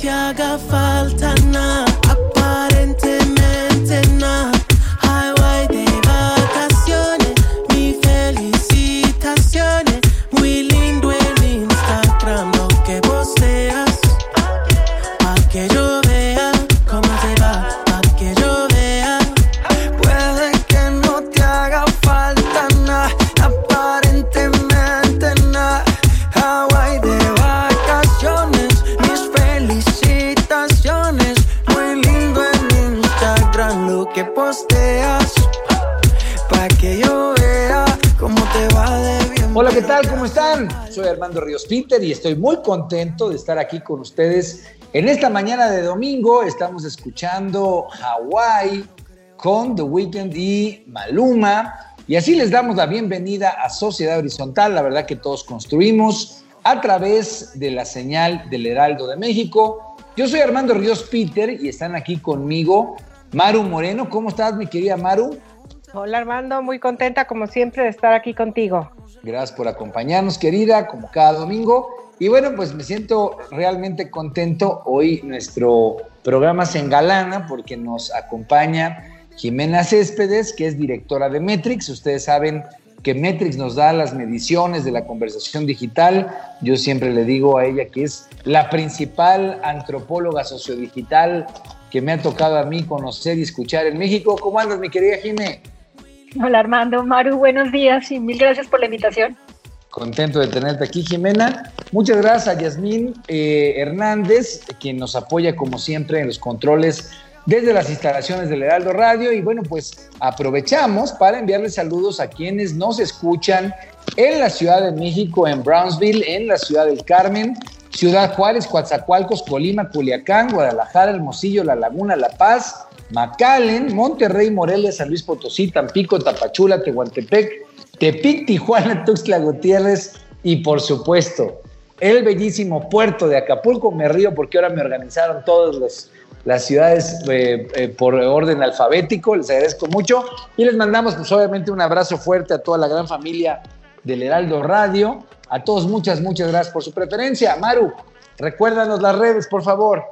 Te haga falta nada, Hola, ¿qué tal? ¿Cómo están? Soy Armando Ríos Peter y estoy muy contento de estar aquí con ustedes. En esta mañana de domingo estamos escuchando Hawaii con The Weeknd y Maluma. Y así les damos la bienvenida a Sociedad Horizontal, la verdad que todos construimos a través de la señal del Heraldo de México. Yo soy Armando Ríos Peter y están aquí conmigo Maru Moreno. ¿Cómo estás, mi querida Maru? Hola Armando, muy contenta como siempre de estar aquí contigo. Gracias por acompañarnos, querida, como cada domingo. Y bueno, pues me siento realmente contento. Hoy nuestro programa se engalana porque nos acompaña Jimena Céspedes, que es directora de Metrix. Ustedes saben que Metrix nos da las mediciones de la conversación digital. Yo siempre le digo a ella que es la principal antropóloga sociodigital que me ha tocado a mí conocer y escuchar en México. ¿Cómo andas, mi querida Jimé? Hola Armando, Maru, buenos días y mil gracias por la invitación. Contento de tenerte aquí, Jimena. Muchas gracias a Yasmín eh, Hernández, quien nos apoya como siempre en los controles desde las instalaciones del Heraldo Radio. Y bueno, pues aprovechamos para enviarles saludos a quienes nos escuchan en la Ciudad de México, en Brownsville, en la Ciudad del Carmen, Ciudad Juárez, Coatzacoalcos, Colima, Culiacán, Guadalajara, Hermosillo, La Laguna, La Paz, McAllen, Monterrey, Morelia, San Luis Potosí, Tampico, Tapachula, Tehuantepec, Tepic, Tijuana, Tuxtla Gutiérrez y por supuesto el bellísimo puerto de Acapulco. Me río porque ahora me organizaron todas los, las ciudades eh, eh, por orden alfabético. Les agradezco mucho y les mandamos pues obviamente un abrazo fuerte a toda la gran familia del Heraldo Radio. A todos muchas, muchas gracias por su preferencia. Maru, recuérdanos las redes, por favor.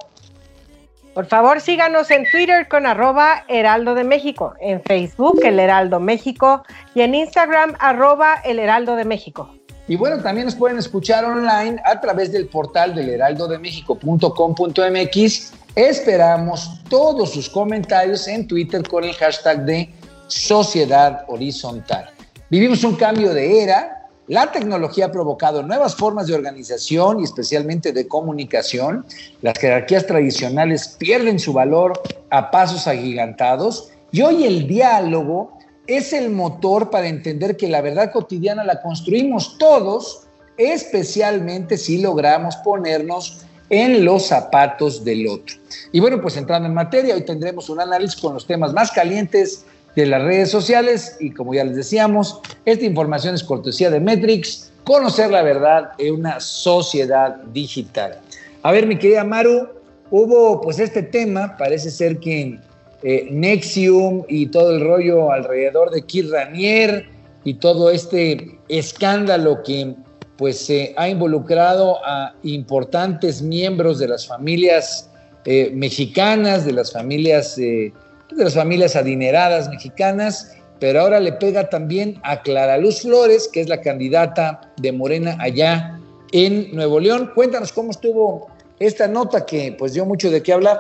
Por favor, síganos en Twitter con arroba Heraldo de México, en Facebook El Heraldo México y en Instagram arroba El Heraldo de México. Y bueno, también nos pueden escuchar online a través del portal del heraldodemexico.com.mx. Esperamos todos sus comentarios en Twitter con el hashtag de Sociedad Horizontal. Vivimos un cambio de era. La tecnología ha provocado nuevas formas de organización y especialmente de comunicación. Las jerarquías tradicionales pierden su valor a pasos agigantados y hoy el diálogo es el motor para entender que la verdad cotidiana la construimos todos, especialmente si logramos ponernos en los zapatos del otro. Y bueno, pues entrando en materia, hoy tendremos un análisis con los temas más calientes de las redes sociales y como ya les decíamos, esta información es cortesía de Metrix, conocer la verdad en una sociedad digital. A ver, mi querida Maru, hubo pues este tema, parece ser que eh, Nexium y todo el rollo alrededor de Kir Ranier y todo este escándalo que pues se ha involucrado a importantes miembros de las familias eh, mexicanas, de las familias, eh, de las familias adineradas mexicanas, pero ahora le pega también a Clara Luz Flores, que es la candidata de Morena allá en Nuevo León. Cuéntanos cómo estuvo esta nota que pues dio mucho de qué hablar.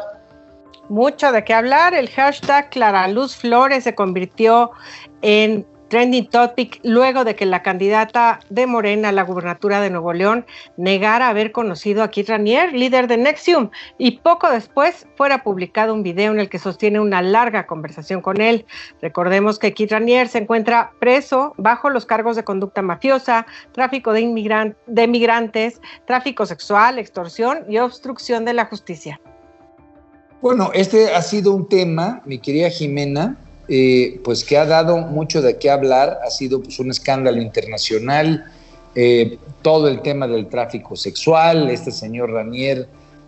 Mucho de qué hablar. El hashtag Clara Luz Flores se convirtió en trending topic luego de que la candidata de Morena a la gubernatura de Nuevo León negara haber conocido a Kit Ranier, líder de Nexium, y poco después fuera publicado un video en el que sostiene una larga conversación con él. Recordemos que Kit Ranier se encuentra preso bajo los cargos de conducta mafiosa, tráfico de, inmigran de migrantes, tráfico sexual, extorsión y obstrucción de la justicia. Bueno, este ha sido un tema, mi querida Jimena, eh, pues que ha dado mucho de qué hablar, ha sido pues, un escándalo internacional, eh, todo el tema del tráfico sexual, este señor Ranier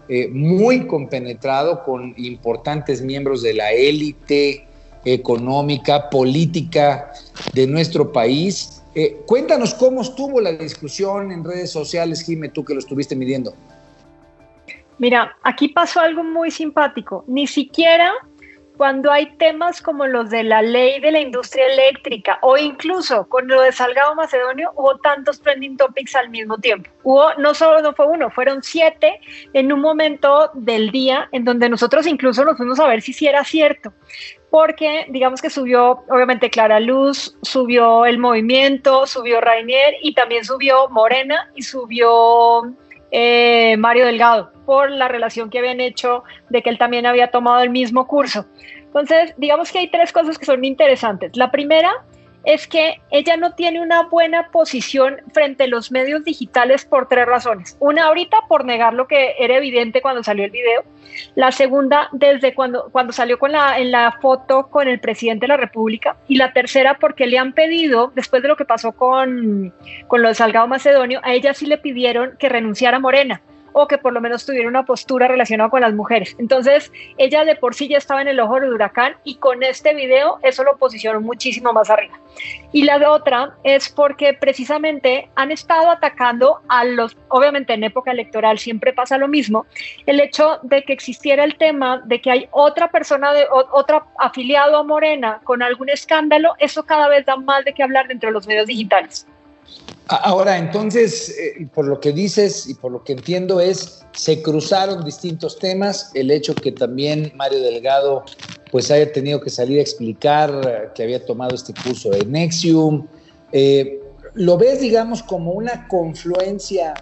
eh, muy compenetrado con importantes miembros de la élite económica, política de nuestro país. cuéntanos cómo estuvo la discusión en redes sociales, Jime, tú que lo estuviste midiendo. Mira, aquí pasó algo muy simpático. Ni siquiera cuando hay temas como los de la ley de la industria eléctrica o incluso con lo de Salgado Macedonio, hubo tantos trending topics al mismo tiempo. Hubo, no solo no fue uno, fueron siete en un momento del día en donde nosotros incluso nos fuimos a ver si sí era cierto. Porque digamos que subió, obviamente, Clara Luz, subió el movimiento, subió Rainier y también subió Morena y subió eh, Mario Delgado por la relación que habían hecho de que él también había tomado el mismo curso. Entonces, digamos que hay tres cosas que son interesantes. La primera es que ella no tiene una buena posición frente a los medios digitales por tres razones. Una, ahorita por negar lo que era evidente cuando salió el video. La segunda, desde cuando, cuando salió con la, en la foto con el presidente de la República. Y la tercera, porque le han pedido, después de lo que pasó con, con lo de Salgado Macedonio, a ella sí le pidieron que renunciara a Morena o que por lo menos tuviera una postura relacionada con las mujeres. Entonces, ella de por sí ya estaba en el ojo del huracán y con este video eso lo posicionó muchísimo más arriba. Y la otra es porque precisamente han estado atacando a los, obviamente en época electoral siempre pasa lo mismo, el hecho de que existiera el tema de que hay otra persona, de, otra afiliado a Morena con algún escándalo, eso cada vez da más de qué hablar dentro de los medios digitales. Ahora, entonces, eh, por lo que dices y por lo que entiendo es, se cruzaron distintos temas, el hecho que también Mario Delgado pues haya tenido que salir a explicar que había tomado este curso de Nexium, eh, ¿lo ves, digamos, como una confluencia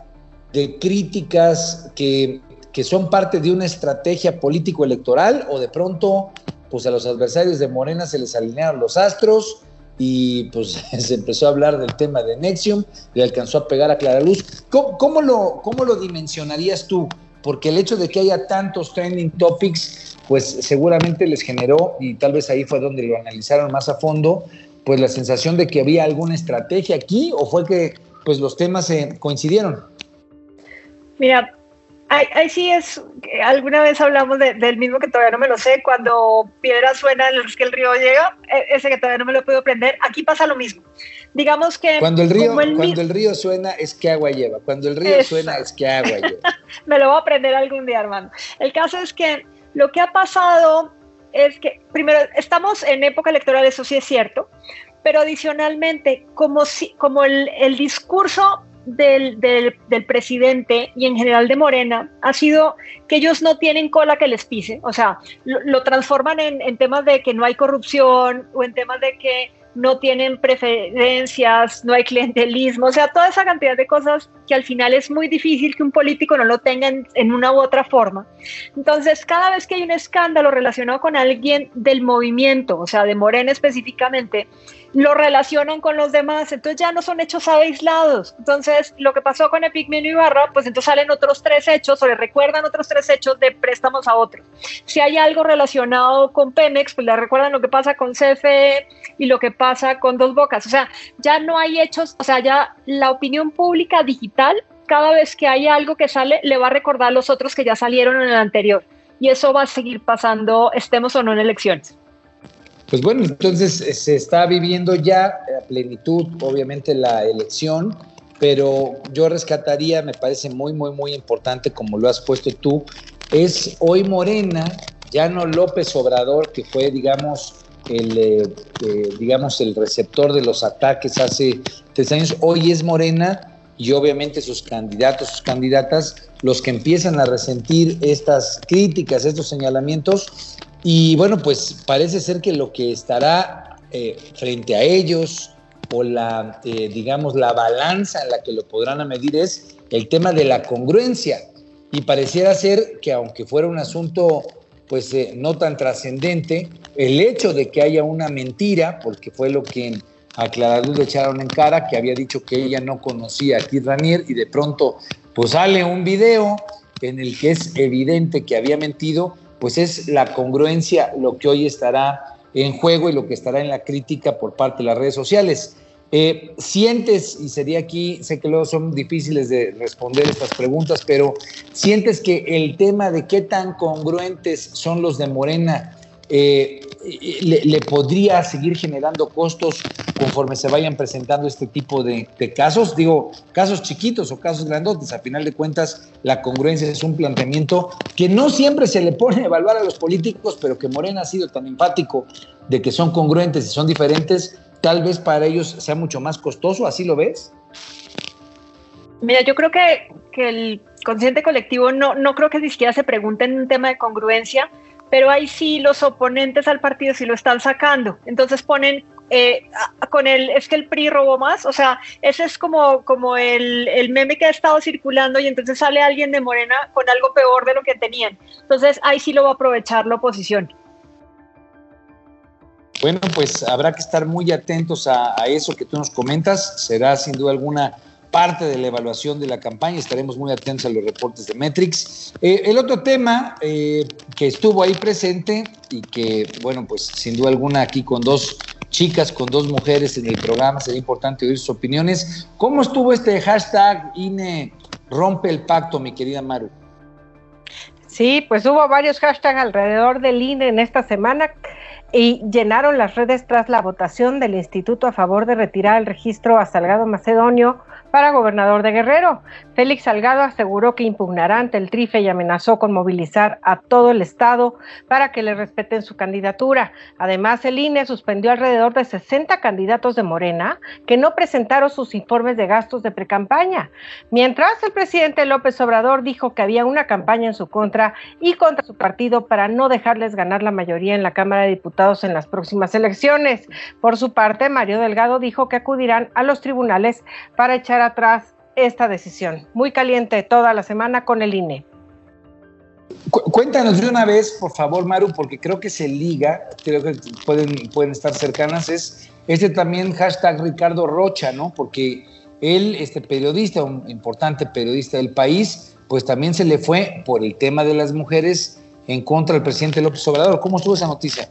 de críticas que, que son parte de una estrategia político-electoral o de pronto pues a los adversarios de Morena se les alinearon los astros? Y pues se empezó a hablar del tema de Nexium y alcanzó a pegar a Clara Luz. ¿Cómo, lo, ¿Cómo lo dimensionarías tú? Porque el hecho de que haya tantos trending topics, pues seguramente les generó, y tal vez ahí fue donde lo analizaron más a fondo, pues la sensación de que había alguna estrategia aquí o fue que pues los temas se coincidieron. Mira, Ahí, sí es, alguna vez hablamos del mismo que todavía no me lo sé, cuando piedra suena es que el río llega, e, ese que todavía no me lo puedo aprender, aquí pasa lo mismo. Digamos que... Cuando el río, cuando el río suena es que agua lleva, cuando el río suena es que agua lleva. me lo voy a aprender algún día, hermano. El caso es que lo que ha pasado es que, primero, estamos en época electoral, eso sí es cierto, pero adicionalmente, como, si, como el, el discurso del, del, presidente y en general de Morena ha sido que ellos no tienen cola que les pise, o sea, lo, transforman en, en, temas de que no hay corrupción o en temas de que no tienen preferencias, no hay clientelismo, o sea, toda esa cantidad de cosas que al final es muy difícil que un político no lo tenga en, una u otra forma. Entonces, cada vez que hay un escándalo relacionado con alguien del movimiento, o sea, de Morena específicamente, lo relacionan con los demás, entonces ya no son hechos aislados. Entonces, lo que pasó con Epigmenio Ibarra, pues entonces salen otros tres hechos o le recuerdan otros tres hechos de préstamos a otros. Si hay algo relacionado con Pemex, pues le recuerdan lo que pasa con CFE y lo que pasa con Dos Bocas. O sea, ya no hay hechos, o sea, ya la opinión pública digital, cada vez que hay algo que sale, le va a recordar a los otros que ya salieron en el anterior. Y eso va a seguir pasando, estemos o no en elecciones. Pues bueno, entonces eh, se está viviendo ya a plenitud, obviamente, la elección, pero yo rescataría, me parece muy, muy, muy importante, como lo has puesto tú, es hoy Morena, ya no López Obrador, que fue, digamos, el eh, eh, digamos, el receptor de los ataques hace tres años, hoy es Morena y obviamente sus candidatos, sus candidatas, los que empiezan a resentir estas críticas, estos señalamientos, y bueno, pues parece ser que lo que estará eh, frente a ellos, o la, digamos, la balanza en la que lo podrán medir es el tema de la congruencia. Y pareciera ser que aunque fuera un asunto pues no tan trascendente, el hecho de que haya una mentira, porque fue lo que a le echaron en cara, que había dicho que ella no conocía a Keith Ranier y de pronto pues sale un video en el que es evidente que había mentido, pues es la congruencia lo que hoy estará en juego y lo que estará en la crítica por parte de las redes sociales. Eh, ¿Sientes, y sería aquí, sé que luego son difíciles de responder estas preguntas, pero ¿sientes que el tema de qué tan congruentes son los de Morena eh, le, podría seguir generando costos conforme se vayan presentando este tipo de, casos? Digo, casos chiquitos o casos grandotes, a final de cuentas la congruencia es un planteamiento que no siempre se le pone a evaluar a los políticos, pero que Morena ha sido tan empático de que son congruentes y son diferentes, tal vez para ellos sea mucho más costoso, ¿así lo ves? Mira, yo creo que, el consciente colectivo no, no creo que ni siquiera se pregunten un tema de congruencia, pero ahí sí los oponentes al partido sí lo están sacando. Entonces ponen eh, con el, es que el PRI robó más, o sea, ese es como, como el, el, meme que ha estado circulando y entonces sale alguien de Morena con algo peor de lo que tenían. Entonces ahí sí lo va a aprovechar la oposición. Bueno, pues habrá que estar muy atentos a, eso que tú nos comentas. Será sin duda alguna parte de la evaluación de la campaña. Estaremos muy atentos a los reportes de Metrix. Eh, el otro tema eh, que estuvo ahí presente y que, bueno, pues sin duda alguna aquí con dos chicas, con dos mujeres en el programa, sería importante oír sus opiniones. ¿Cómo estuvo este hashtag INE rompe el pacto, mi querida Maru? Sí, pues hubo varios hashtags alrededor del INE en esta semana y llenaron las redes tras la votación del instituto a favor de retirar el registro a Salgado Macedonio para gobernador de Guerrero. Félix Salgado aseguró que impugnará ante el TRIFE y amenazó con movilizar a todo el Estado para que le respeten su candidatura. Además, el INE suspendió alrededor de 60 candidatos de Morena que no presentaron sus informes de gastos de precampaña. Mientras, el presidente López Obrador dijo que había una campaña en su contra y contra su partido para no dejarles ganar la mayoría en la Cámara de Diputados en las próximas elecciones. Por su parte, Mario Delgado dijo que acudirán a los tribunales para echar atrás esta decisión. Muy caliente toda la semana con el INE. Cuéntanos de una vez, por favor, Maru, porque creo que se liga, creo que pueden, pueden estar cercanas, es este también hashtag Ricardo Rocha, ¿no? Porque él, este periodista, un importante periodista del país, pues también se le fue por el tema de las mujeres en contra del presidente López Obrador. ¿Cómo estuvo esa noticia?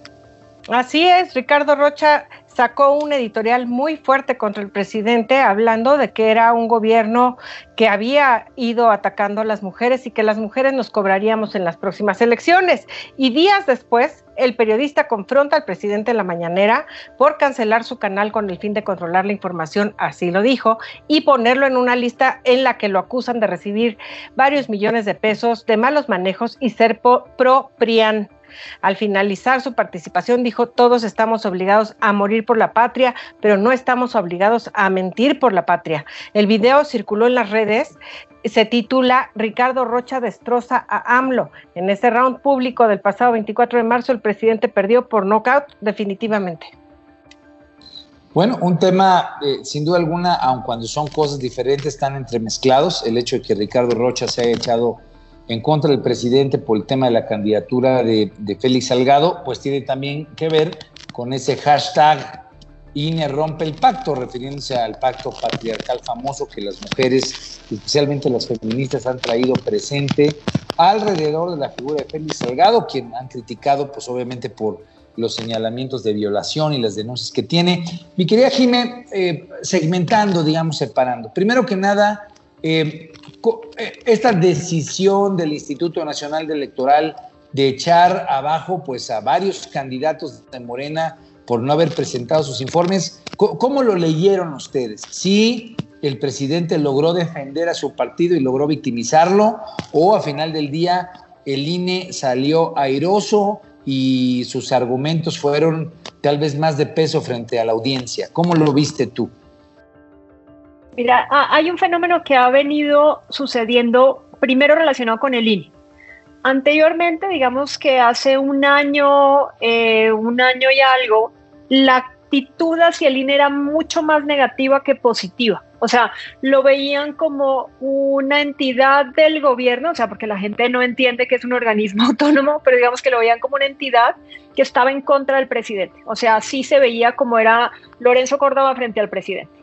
Así es, Ricardo Rocha sacó un editorial muy fuerte contra el presidente hablando de que era un gobierno que había ido atacando a las mujeres y que las mujeres nos cobraríamos en las próximas elecciones. Y días después, el periodista confronta al presidente en la mañanera por cancelar su canal con el fin de controlar la información, así lo dijo, y ponerlo en una lista en la que lo acusan de recibir varios millones de pesos de malos manejos y ser pro-PRIAN. Al finalizar su participación dijo, todos estamos obligados a morir por la patria, pero no estamos obligados a mentir por la patria. El video circuló en las redes se titula Ricardo Rocha destroza a AMLO. En ese round público del pasado 24 de marzo, el presidente perdió por nocaut definitivamente. Bueno, un tema, eh, sin duda alguna, aun cuando son cosas diferentes, están entremezclados. El hecho de que Ricardo Rocha se haya echado en contra del presidente por el tema de la candidatura de, Félix Salgado, pues tiene también que ver con ese hashtag INE rompe el pacto, refiriéndose al pacto patriarcal famoso que las mujeres, especialmente las feministas, han traído presente alrededor de la figura de Félix Salgado, quien han criticado, pues obviamente por los señalamientos de violación y las denuncias que tiene. Mi querida Jimé, eh, segmentando, digamos, separando. Primero que nada, eh, eh, esta decisión del Instituto Nacional Electoral de echar abajo pues a varios candidatos de Morena por no haber presentado sus informes, ¿cómo lo leyeron ustedes? ¿Sí el presidente logró defender a su partido y logró victimizarlo o a final del día el INE salió airoso y sus argumentos fueron tal vez más de peso frente a la audiencia. ¿Cómo lo viste tú? Mira, hay un fenómeno que ha venido sucediendo primero relacionado con el INE. Anteriormente, digamos que hace un año, eh, un año y algo, la actitud hacia el INE era mucho más negativa que positiva. O sea, lo veían como una entidad del gobierno, o sea, porque la gente no entiende que es un organismo autónomo, pero digamos que lo veían como una entidad que estaba en contra del presidente. O sea, así se veía como era Lorenzo Córdoba frente al presidente.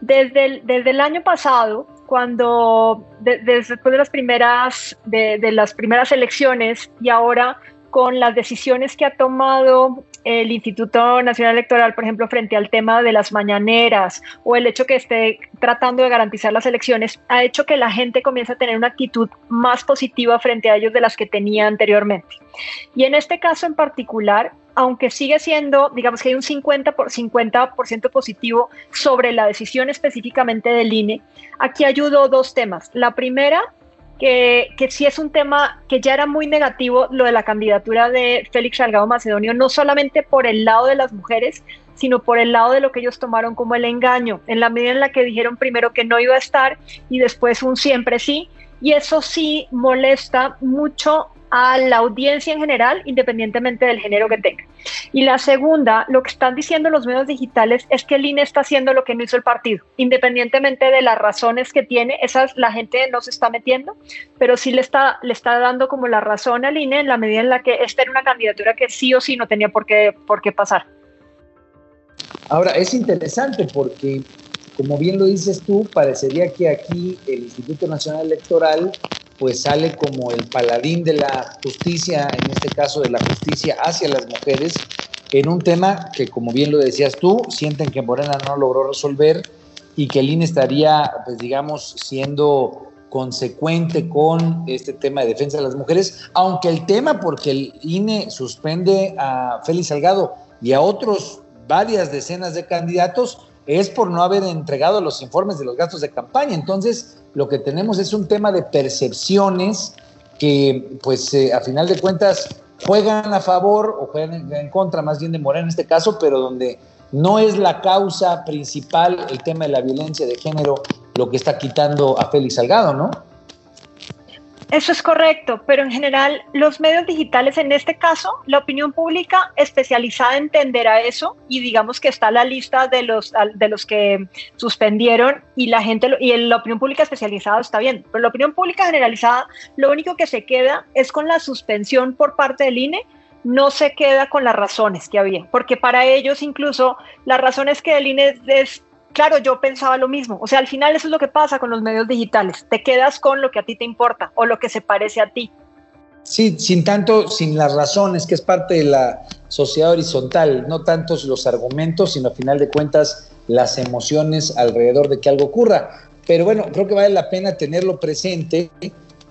Desde el, año pasado, cuando después de las primeras de, de, las primeras elecciones y ahora con las decisiones que ha tomado el Instituto Nacional Electoral, por ejemplo, frente al tema de las mañaneras o el hecho que esté tratando de garantizar las elecciones, ha hecho que la gente comience a tener una actitud más positiva frente a ellos de las que tenía anteriormente. Y en este caso en particular, aunque sigue siendo, digamos que hay un 50%, por 50 positivo sobre la decisión específicamente del INE, aquí ayudó dos temas. La primera, que, que sí es un tema que ya era muy negativo, lo de la candidatura de Félix Salgado Macedonio, no solamente por el lado de las mujeres, sino por el lado de lo que ellos tomaron como el engaño, en la medida en la que dijeron primero que no iba a estar y después un siempre sí, y eso sí molesta mucho a la audiencia en general, independientemente del género que tenga. Y la segunda, lo que están diciendo los medios digitales es que el INE está haciendo lo que no hizo el partido, independientemente de las razones que tiene, esas la gente no se está metiendo, pero sí le está, le está dando como la razón al INE en la medida en la que esta era una candidatura que sí o sí no tenía por qué, por qué pasar. Ahora, es interesante porque, como bien lo dices tú, parecería que aquí el Instituto Nacional Electoral pues sale como el paladín de la justicia, en este caso de la justicia hacia las mujeres, en un tema que, como bien lo decías tú, sienten que Morena no logró resolver y que el INE estaría, pues digamos, siendo consecuente con este tema de defensa de las mujeres, aunque el tema, porque el INE suspende a Félix Salgado y a otros varias decenas de candidatos, es por no haber entregado los informes de los gastos de campaña. Entonces, lo que tenemos es un tema de percepciones que, pues, eh, a final de cuentas, juegan a favor o juegan en contra, más bien de Morena en este caso, pero donde no es la causa principal el tema de la violencia de género lo que está quitando a Félix Salgado, ¿no? Eso es correcto, pero en general los medios digitales, en este caso, la opinión pública especializada entenderá eso y digamos que está la lista de los, de los que suspendieron y la gente y la opinión pública especializada está bien, pero la opinión pública generalizada lo único que se queda es con la suspensión por parte del INE no se queda con las razones que había, porque para ellos incluso las razones que el INE es, claro, yo pensaba lo mismo. O sea, al final eso es lo que pasa con los medios digitales. Te quedas con lo que a ti te importa o lo que se parece a ti. Sí, sin tanto, sin las razones, que es parte de la sociedad horizontal, no tantos los argumentos, sino a final de cuentas las emociones alrededor de que algo ocurra. Pero bueno, creo que vale la pena tenerlo presente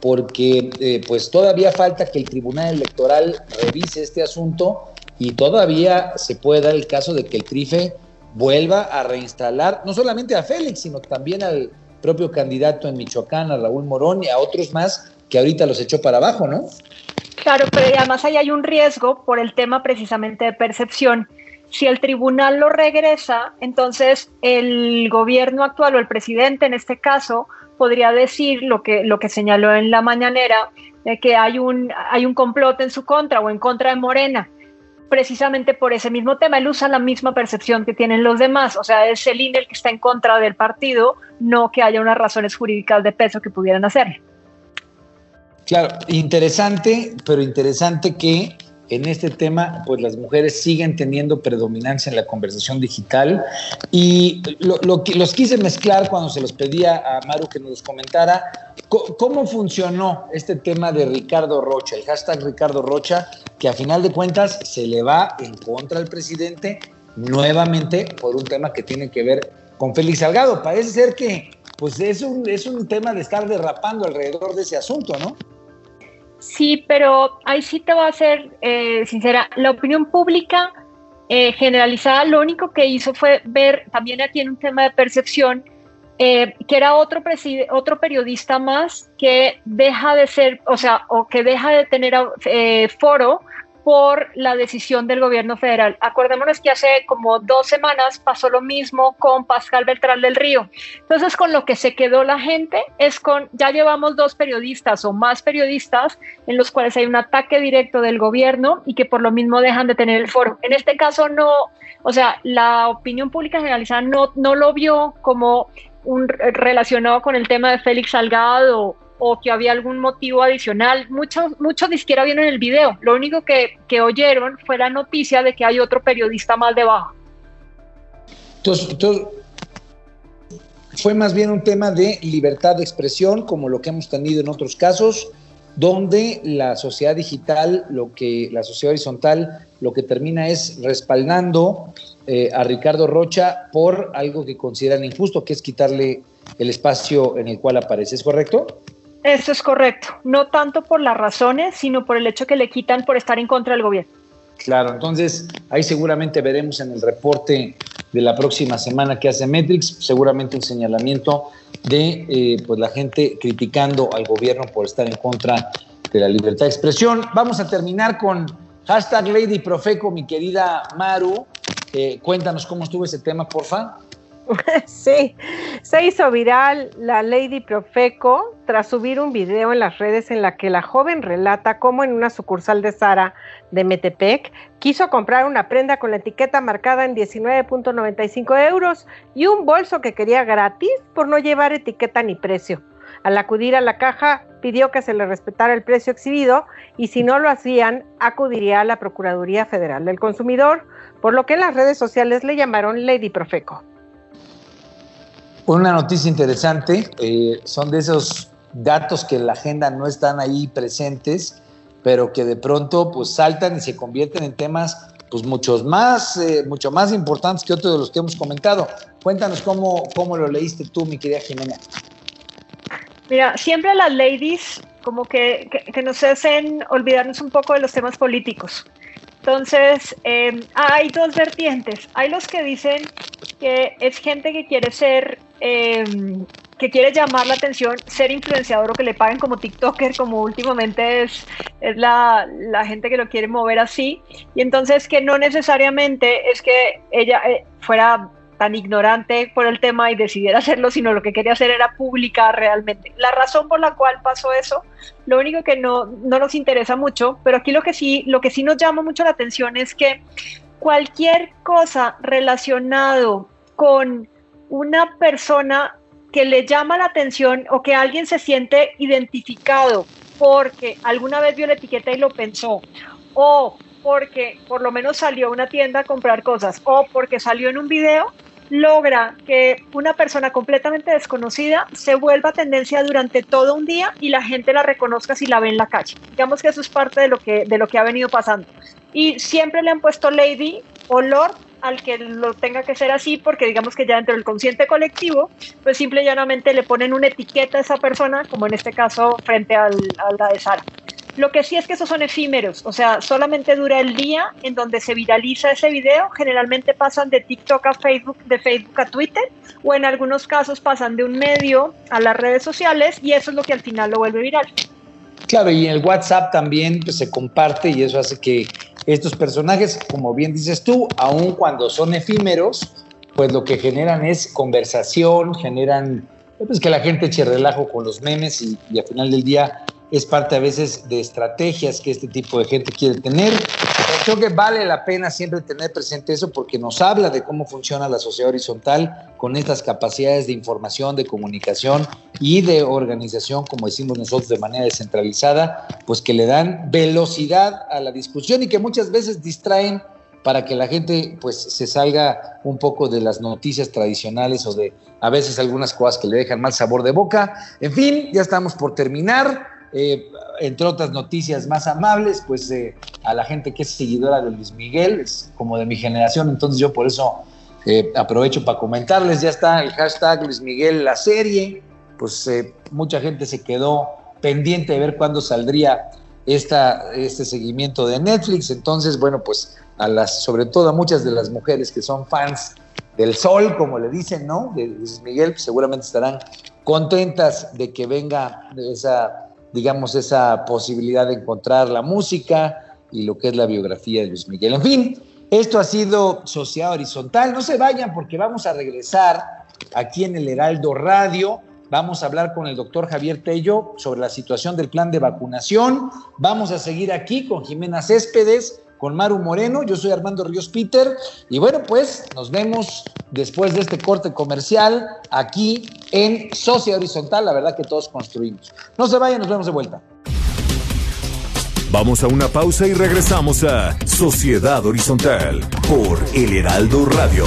porque eh, pues todavía falta que el Tribunal Electoral revise este asunto y todavía se puede dar el caso de que el TRIFE vuelva a reinstalar no solamente a Félix, sino también al propio candidato en Michoacán, a Raúl Morón y a otros más que ahorita los echó para abajo, ¿no? Claro, pero además ahí hay un riesgo por el tema precisamente de percepción. Si el tribunal lo regresa, entonces el gobierno actual o el presidente en este caso podría decir lo que, lo que señaló en la mañanera, de que hay un, hay un complot en su contra o en contra de Morena precisamente por ese mismo tema. Él usa la misma percepción que tienen los demás, o sea, es el INE el que está en contra del partido, no que haya unas razones jurídicas de peso que pudieran hacerle. Claro, interesante, pero interesante que en este tema, pues las mujeres siguen teniendo predominancia en la conversación digital y lo, que los quise mezclar cuando se los pedía a Maru que nos comentara cómo funcionó este tema de Ricardo Rocha, el hashtag Ricardo Rocha, que a final de cuentas se le va en contra al presidente nuevamente por un tema que tiene que ver con Félix Salgado. Parece ser que pues es un, es un tema de estar derrapando alrededor de ese asunto, ¿no? Sí, pero ahí sí te voy a ser eh, sincera. La opinión pública eh, generalizada lo único que hizo fue ver, también aquí en un tema de percepción, eh, que era otro, otro periodista más que deja de ser, o sea, o que deja de tener foro por la decisión del gobierno federal. Acordémonos que hace como dos semanas pasó lo mismo con Pascal Beltrán del Río. Entonces, con lo que se quedó la gente es con, ya llevamos dos periodistas o más periodistas en los cuales hay un ataque directo del gobierno y que por lo mismo dejan de tener el foro. En este caso no, o sea, la opinión pública generalizada no, no lo vio como un relacionado con el tema de Félix Salgado o que había algún motivo adicional. Muchos, muchos ni siquiera vieron el video. Lo único que, que oyeron fue la noticia de que hay otro periodista más debajo. Entonces, entonces, fue más bien un tema de libertad de expresión, como lo que hemos tenido en otros casos, donde la sociedad digital, lo que la sociedad horizontal, lo que termina es respaldando eh, a Ricardo Rocha por algo que consideran injusto, que es quitarle el espacio en el cual aparece. ¿Es correcto? Eso es correcto. No tanto por las razones, sino por el hecho que le quitan por estar en contra del gobierno. Claro, entonces ahí seguramente veremos en el reporte de la próxima semana que hace Metrix, seguramente un señalamiento de eh, pues la gente criticando al gobierno por estar en contra de la libertad de expresión. Vamos a terminar con hashtag Lady Profeco, mi querida Maru. Eh, cuéntanos cómo estuvo ese tema, porfa. Sí, se hizo viral la Lady Profeco tras subir un video en las redes en la que la joven relata cómo en una sucursal de Sara de Metepec quiso comprar una prenda con la etiqueta marcada en 19.95 euros y un bolso que quería gratis por no llevar etiqueta ni precio. Al acudir a la caja pidió que se le respetara el precio exhibido y si no lo hacían acudiría a la Procuraduría Federal del Consumidor, por lo que en las redes sociales le llamaron Lady Profeco. Una noticia interesante, eh, son de esos datos que en la agenda no están ahí presentes, pero que de pronto pues saltan y se convierten en temas pues muchos más, eh, mucho más importantes que otros de los que hemos comentado. Cuéntanos cómo, cómo lo leíste tú, mi querida Jimena. Mira, siempre las ladies como que, que, nos hacen olvidarnos un poco de los temas políticos. Entonces, eh, hay dos vertientes. Hay los que dicen que es gente que quiere ser, eh, que quiere llamar la atención, ser influenciador o que le paguen como TikToker, como últimamente es, es la, la, gente que lo quiere mover así. Y entonces que no necesariamente es que ella eh, fuera tan ignorante por el tema y decidiera hacerlo, sino lo que quería hacer era publicar realmente. La razón por la cual pasó eso, lo único que no, no nos interesa mucho, pero aquí lo que sí, lo que sí nos llama mucho la atención es que cualquier cosa relacionado con una persona que le llama la atención o que alguien se siente identificado porque alguna vez vio la etiqueta y lo pensó, o porque por lo menos salió a una tienda a comprar cosas, o porque salió en un video, logra que una persona completamente desconocida se vuelva tendencia durante todo un día y la gente la reconozca si la ve en la calle. Digamos que eso es parte de lo que, de lo que ha venido pasando. Y siempre le han puesto Lady o Lord al que lo tenga que ser así, porque digamos que ya dentro del consciente colectivo, pues simple y llanamente le ponen una etiqueta a esa persona, como en este caso frente al, a de Sara. Lo que sí es que esos son efímeros, o sea, solamente dura el día en donde se viraliza ese video, generalmente pasan de TikTok a Facebook, de Facebook a Twitter, o en algunos casos pasan de un medio a las redes sociales y eso es lo que al final lo vuelve viral. Claro, y el WhatsApp también pues, se comparte y eso hace que estos personajes, como bien dices tú, aun cuando son efímeros, pues lo que generan es conversación, generan pues, que la gente eche relajo con los memes y, y al final del día es parte a veces de estrategias que este tipo de gente quiere tener. Creo que vale la pena siempre tener presente eso porque nos habla de cómo funciona la sociedad horizontal con estas capacidades de información, de comunicación y de organización, como decimos nosotros, de manera descentralizada, pues que le dan velocidad a la discusión y que muchas veces distraen para que la gente pues se salga un poco de las noticias tradicionales o de a veces algunas cosas que le dejan mal sabor de boca. En fin, ya estamos por terminar. Eh, entre otras noticias más amables, pues eh, a la gente que es seguidora de Luis Miguel, es como de mi generación, entonces yo por eso eh, aprovecho para comentarles, ya está el hashtag Luis Miguel la serie, pues mucha gente se quedó pendiente de ver cuándo saldría esta, este seguimiento de Netflix, entonces bueno, pues a las, sobre todo a muchas de las mujeres que son fans del sol, como le dicen, ¿no? De Luis Miguel, pues, seguramente estarán contentas de que venga esa digamos, esa posibilidad de encontrar la música y lo que es la biografía de Luis Miguel. En fin, esto ha sido Sociedad Horizontal. No se vayan porque vamos a regresar aquí en el Heraldo Radio. Vamos a hablar con el doctor Javier Tello sobre la situación del plan de vacunación. Vamos a seguir aquí con Jimena Céspedes, con Maru Moreno. Yo soy Armando Ríos Peter. Y bueno, pues nos vemos después de este corte comercial aquí en Sociedad Horizontal. La verdad que todos construimos. No se vayan, nos vemos de vuelta. Vamos a una pausa y regresamos a Sociedad Horizontal por El Heraldo Radio.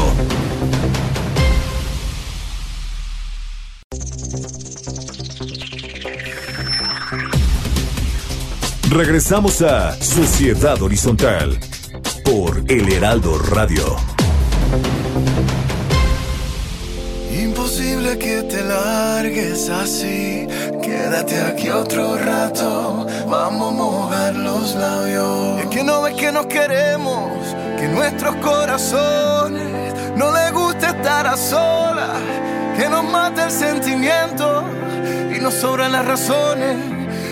Regresamos a Sociedad Horizontal por El Heraldo Radio. Imposible que te largues así. Quédate aquí otro rato. Vamos a mojar los labios. Es que no ves que nos queremos, que nuestros corazones no les gusta estar a solas, que nos mata el sentimiento y nos sobran las razones.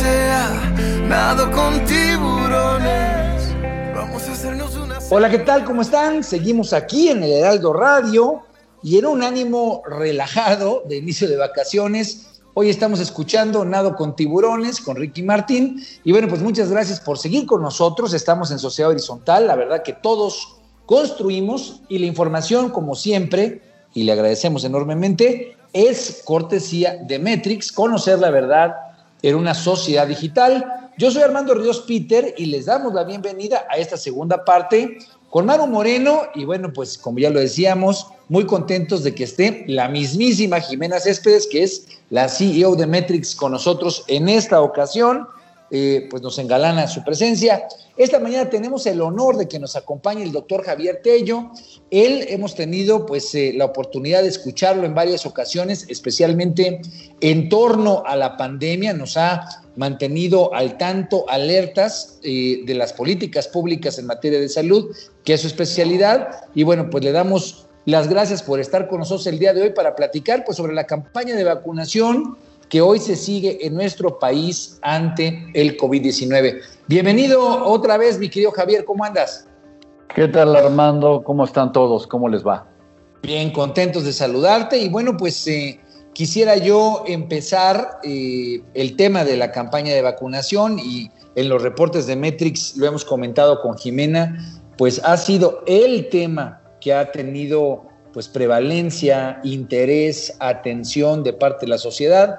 sea, nado con tiburones. Vamos a hacernos una. Hola, ¿qué tal? ¿Cómo están? Seguimos aquí en el Heraldo Radio y en un ánimo relajado de inicio de vacaciones. Hoy estamos escuchando Nado con Tiburones con Ricky Martín. Y bueno, pues muchas gracias por seguir con nosotros. Estamos en Sociedad Horizontal. La verdad que todos construimos y la información, como siempre, y le agradecemos enormemente, es cortesía de Metrix, conocer la verdad en una sociedad digital. Yo soy Armando Ríos Peter y les damos la bienvenida a esta segunda parte con Maru Moreno y bueno, pues como ya lo decíamos, muy contentos de que esté la mismísima Jimena Céspedes, que es la CEO de Metrix con nosotros en esta ocasión. Eh, pues nos engalana su presencia. Esta mañana tenemos el honor de que nos acompañe el doctor Javier Tello. Él hemos tenido pues eh, la oportunidad de escucharlo en varias ocasiones, especialmente en torno a la pandemia. Nos ha mantenido al tanto, alertas eh, de las políticas públicas en materia de salud, que es su especialidad. Y bueno, pues le damos las gracias por estar con nosotros el día de hoy para platicar pues, sobre la campaña de vacunación que hoy se sigue en nuestro país ante el COVID-19. Bienvenido otra vez, mi querido Javier, ¿cómo andas? ¿Qué tal, Armando? ¿Cómo están todos? ¿Cómo les va? Bien, contentos de saludarte y bueno, pues eh, quisiera yo empezar eh, el tema de la campaña de vacunación y en los reportes de Metrix lo hemos comentado con Jimena, pues ha sido el tema que ha tenido pues prevalencia, interés, atención de parte de la sociedad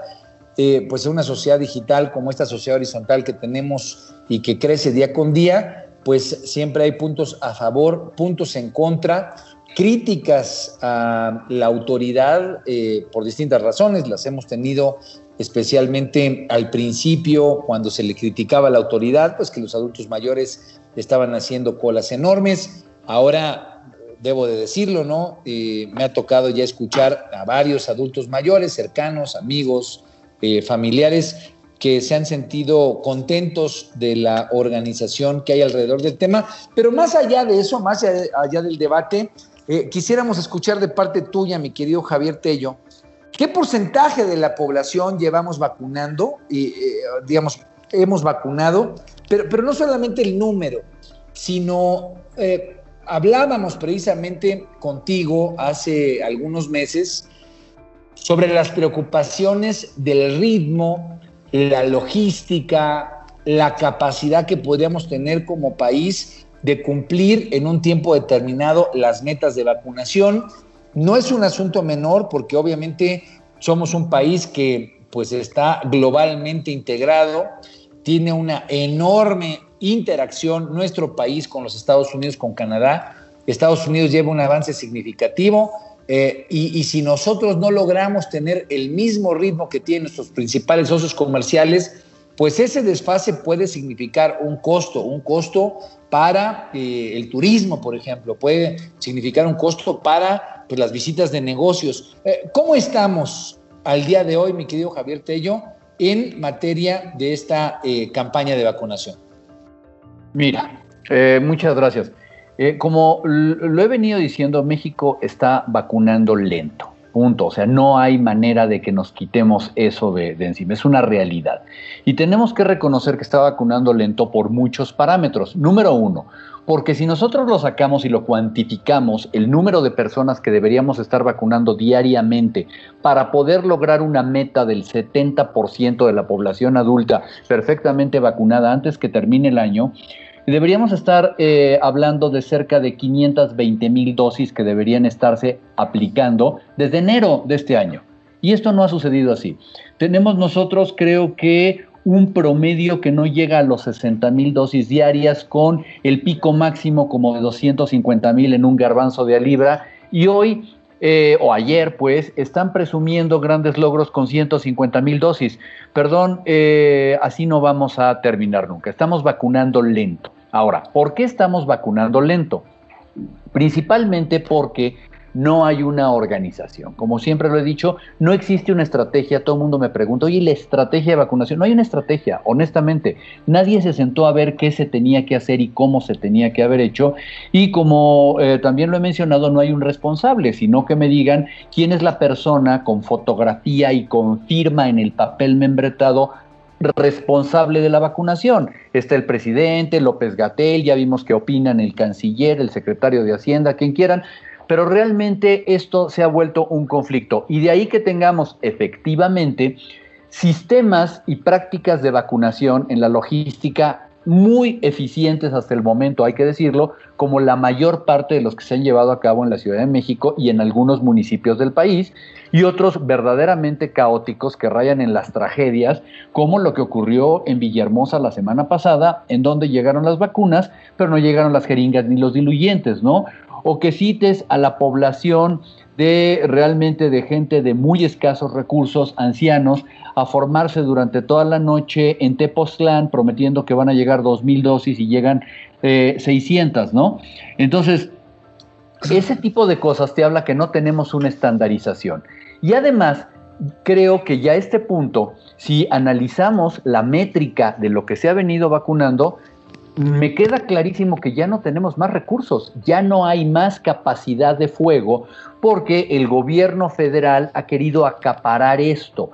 eh, pues una sociedad digital como esta sociedad horizontal que tenemos y que crece día con día, pues siempre hay puntos a favor, puntos en contra, críticas a la autoridad eh, por distintas razones, las hemos tenido especialmente al principio cuando se le criticaba la autoridad, pues que los adultos mayores estaban haciendo colas enormes. Ahora, debo de decirlo, ¿no? Eh, me ha tocado ya escuchar a varios adultos mayores, cercanos, amigos, eh, familiares que se han sentido contentos de la organización que hay alrededor del tema. Pero más allá de eso, más allá, del debate, eh, quisiéramos escuchar de parte tuya, mi querido Javier Tello, ¿qué porcentaje de la población llevamos vacunando? Y, eh, digamos, hemos vacunado, pero, pero no solamente el número, sino hablábamos precisamente contigo hace algunos meses sobre las preocupaciones del ritmo, la logística, la capacidad que podríamos tener como país de cumplir en un tiempo determinado las metas de vacunación. No es un asunto menor porque obviamente somos un país que pues está globalmente integrado, tiene una enorme interacción nuestro país con los Estados Unidos, con Canadá. Estados Unidos lleva un avance significativo, eh, y, si nosotros no logramos tener el mismo ritmo que tienen nuestros principales socios comerciales, pues ese desfase puede significar un costo, un costo para eh, el turismo, por ejemplo, puede significar un costo para pues, las visitas de negocios. Eh, ¿Cómo estamos al día de hoy, mi querido Javier Tello, en materia de esta campaña de vacunación? Mira, muchas gracias. Como lo he venido diciendo, México está vacunando lento. Punto. O sea, no hay manera de que nos quitemos eso de, encima. Es una realidad. Y tenemos que reconocer que está vacunando lento por muchos parámetros. Número uno, porque si nosotros lo sacamos y lo cuantificamos, el número de personas que deberíamos estar vacunando diariamente para poder lograr una meta del 70% de la población adulta perfectamente vacunada antes que termine el año, Deberíamos estar eh, hablando de cerca de 520 mil dosis que deberían estarse aplicando desde enero de este año. Y esto no ha sucedido así. Tenemos nosotros, creo que, un promedio que no llega a los 60 mil dosis diarias con el pico máximo como de 250 mil en un garbanzo de a libra. Y hoy eh, o ayer, pues, están presumiendo grandes logros con 150 mil dosis. Perdón, eh, así no vamos a terminar nunca. Estamos vacunando lento. Ahora, ¿por qué estamos vacunando lento? Principalmente porque no hay una organización. Como siempre lo he dicho, no existe una estrategia. Todo el mundo me pregunta, oye, la estrategia de vacunación? No hay una estrategia, honestamente. Nadie se sentó a ver qué se tenía que hacer y cómo se tenía que haber hecho. Y como eh, también lo he mencionado, no hay un responsable, sino que me digan quién es la persona con fotografía y con firma en el papel membretado responsable de la vacunación. Está el presidente, López Gatel, ya vimos que opinan el canciller, el secretario de Hacienda, quien quieran, pero realmente esto se ha vuelto un conflicto. Y de ahí que tengamos efectivamente sistemas y prácticas de vacunación en la logística muy eficientes hasta el momento, hay que decirlo, como la mayor parte de los que se han llevado a cabo en la Ciudad de México y en algunos municipios del país, y otros verdaderamente caóticos que rayan en las tragedias, como lo que ocurrió en Villahermosa la semana pasada, en donde llegaron las vacunas, pero no llegaron las jeringas ni los diluyentes, ¿no? O que cites a la población de realmente de gente de muy escasos recursos, ancianos, a formarse durante toda la noche en Tepoztlán, prometiendo que van a llegar 2.000 dosis y llegan 600, eh, ¿no? Entonces, ese tipo de cosas te habla que no tenemos una estandarización. Y además, creo que ya a este punto, si analizamos la métrica de lo que se ha venido vacunando, me queda clarísimo que ya no tenemos más recursos, ya no hay más capacidad de fuego porque el gobierno federal ha querido acaparar esto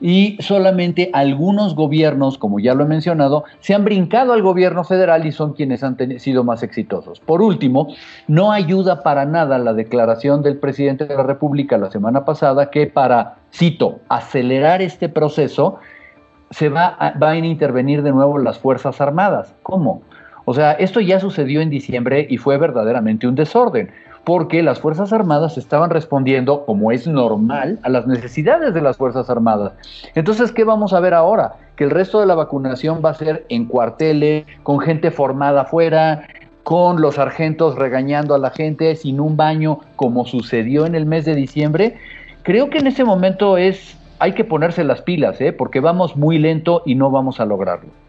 y solamente algunos gobiernos, como ya lo he mencionado, se han brincado al gobierno federal y son quienes han sido más exitosos. Por último, no ayuda para nada la declaración del presidente de la República la semana pasada que para, cito, acelerar este proceso, se va a, van a intervenir de nuevo las Fuerzas Armadas. ¿Cómo? O sea, esto ya sucedió en diciembre y fue verdaderamente un desorden porque las Fuerzas Armadas estaban respondiendo, como es normal, a las necesidades de las Fuerzas Armadas. Entonces, ¿qué vamos a ver ahora? Que el resto de la vacunación va a ser en cuarteles, con gente formada afuera, con los sargentos regañando a la gente sin un baño, como sucedió en el mes de diciembre. Creo que en ese momento es, hay que ponerse las pilas, ¿eh? porque vamos muy lento y no vamos a lograrlo.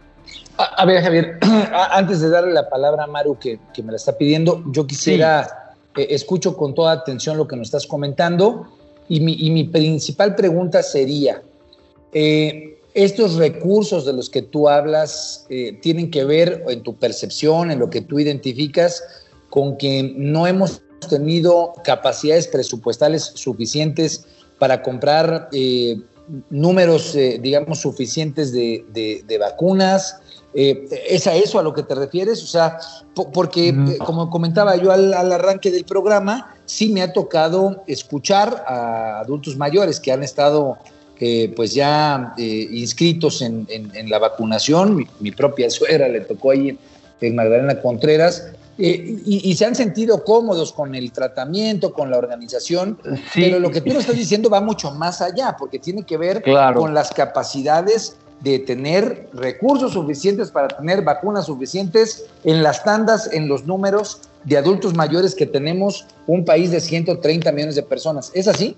A, ver, Javier, antes de darle la palabra a Maru, que, me la está pidiendo, yo quisiera eh, escucho con toda atención lo que nos estás comentando y mi, principal pregunta sería, eh, ¿estos recursos de los que tú hablas eh, tienen que ver en tu percepción, en lo que tú identificas, con que no hemos tenido capacidades presupuestales suficientes para comprar números, digamos, suficientes de, de vacunas? Eh, ¿Es a eso a lo que te refieres? O sea, porque eh, como comentaba yo al, arranque del programa, sí me ha tocado escuchar a adultos mayores que han estado eh, pues ya inscritos en, la vacunación. Mi, propia suegra le tocó ahí en Magdalena Contreras. Y, se han sentido cómodos con el tratamiento, con la organización, pero lo que tú nos estás diciendo va mucho más allá, porque tiene que ver con las capacidades de tener recursos suficientes para tener vacunas suficientes en las tandas, en los números de adultos mayores que tenemos un país de 130 millones de personas. ¿Es así?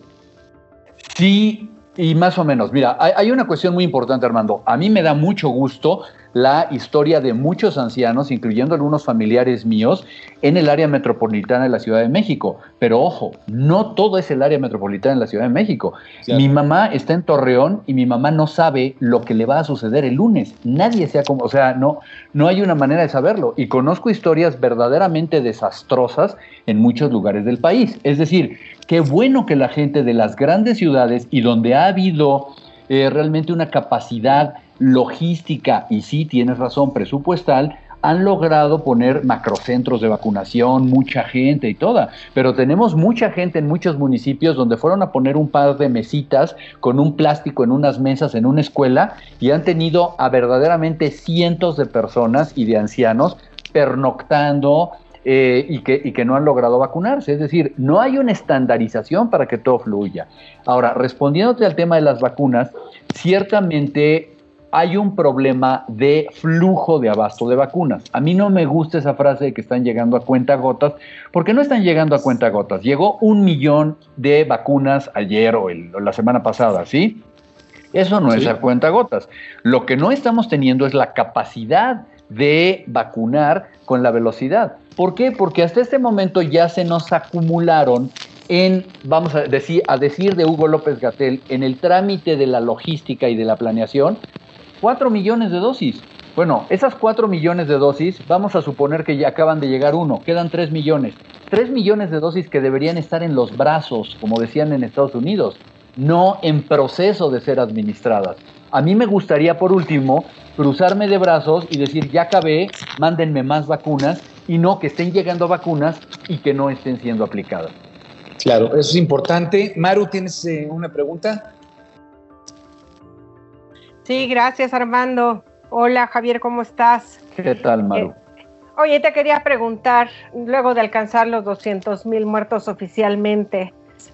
Sí, Y más o menos, mira, hay, una cuestión muy importante, Armando. A mí me da mucho gusto la historia de muchos ancianos, incluyendo algunos familiares míos, en el área metropolitana de la Ciudad de México. Pero ojo, no todo es el área metropolitana de la Ciudad de México. Mi mamá está en Torreón y mi mamá no sabe lo que le va a suceder el lunes. Nadie sea como, o sea, no, no hay una manera de saberlo. Y conozco historias verdaderamente desastrosas en muchos lugares del país. Es decir, qué bueno que la gente de las grandes ciudades y donde ha habido eh, realmente una capacidad logística y sí tienes razón presupuestal han logrado poner macrocentros de vacunación, mucha gente y toda, pero tenemos mucha gente en muchos municipios donde fueron a poner un par de mesitas con un plástico en unas mesas en una escuela y han tenido a verdaderamente cientos de personas y de ancianos pernoctando, eh, y, que, y, que, no han logrado vacunarse. Es decir, no hay una estandarización para que todo fluya. Ahora, respondiéndote al tema de las vacunas, ciertamente hay un problema de flujo de abasto de vacunas. A mí no me gusta esa frase de que están llegando a cuenta gotas, porque no están llegando a cuenta gotas. Llegó un millón de vacunas ayer o, el, o la semana pasada, ¿sí? Eso no sí. es a cuenta gotas. Lo que no estamos teniendo es la capacidad de vacunar con la velocidad. ¿Por qué? Porque hasta este momento ya se nos acumularon en, vamos a decir, a decir de Hugo López Gatel, en el trámite de la logística y de la planeación, 4 millones de dosis. Bueno, esas 4 millones de dosis, vamos a suponer que ya acaban de llegar uno, quedan 3 millones. 3 millones de dosis que deberían estar en los brazos, como decían en Estados Unidos, no en proceso de ser administradas. A mí me gustaría, por último, cruzarme de brazos y decir, ya acabé, mándenme más vacunas, y no que estén llegando vacunas y que no estén siendo aplicadas. Claro, eso es importante. Maru, ¿tienes eh, una pregunta? Sí, gracias Armando. Hola Javier, ¿cómo estás? ¿Qué tal, Maru? Eh, oye, te quería preguntar, luego de alcanzar los 200 mil muertos oficialmente,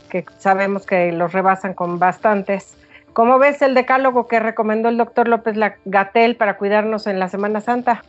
que sabemos que los rebasan con bastantes, ¿cómo ves el decálogo que recomendó el doctor López Gatel para cuidarnos en la Semana Santa?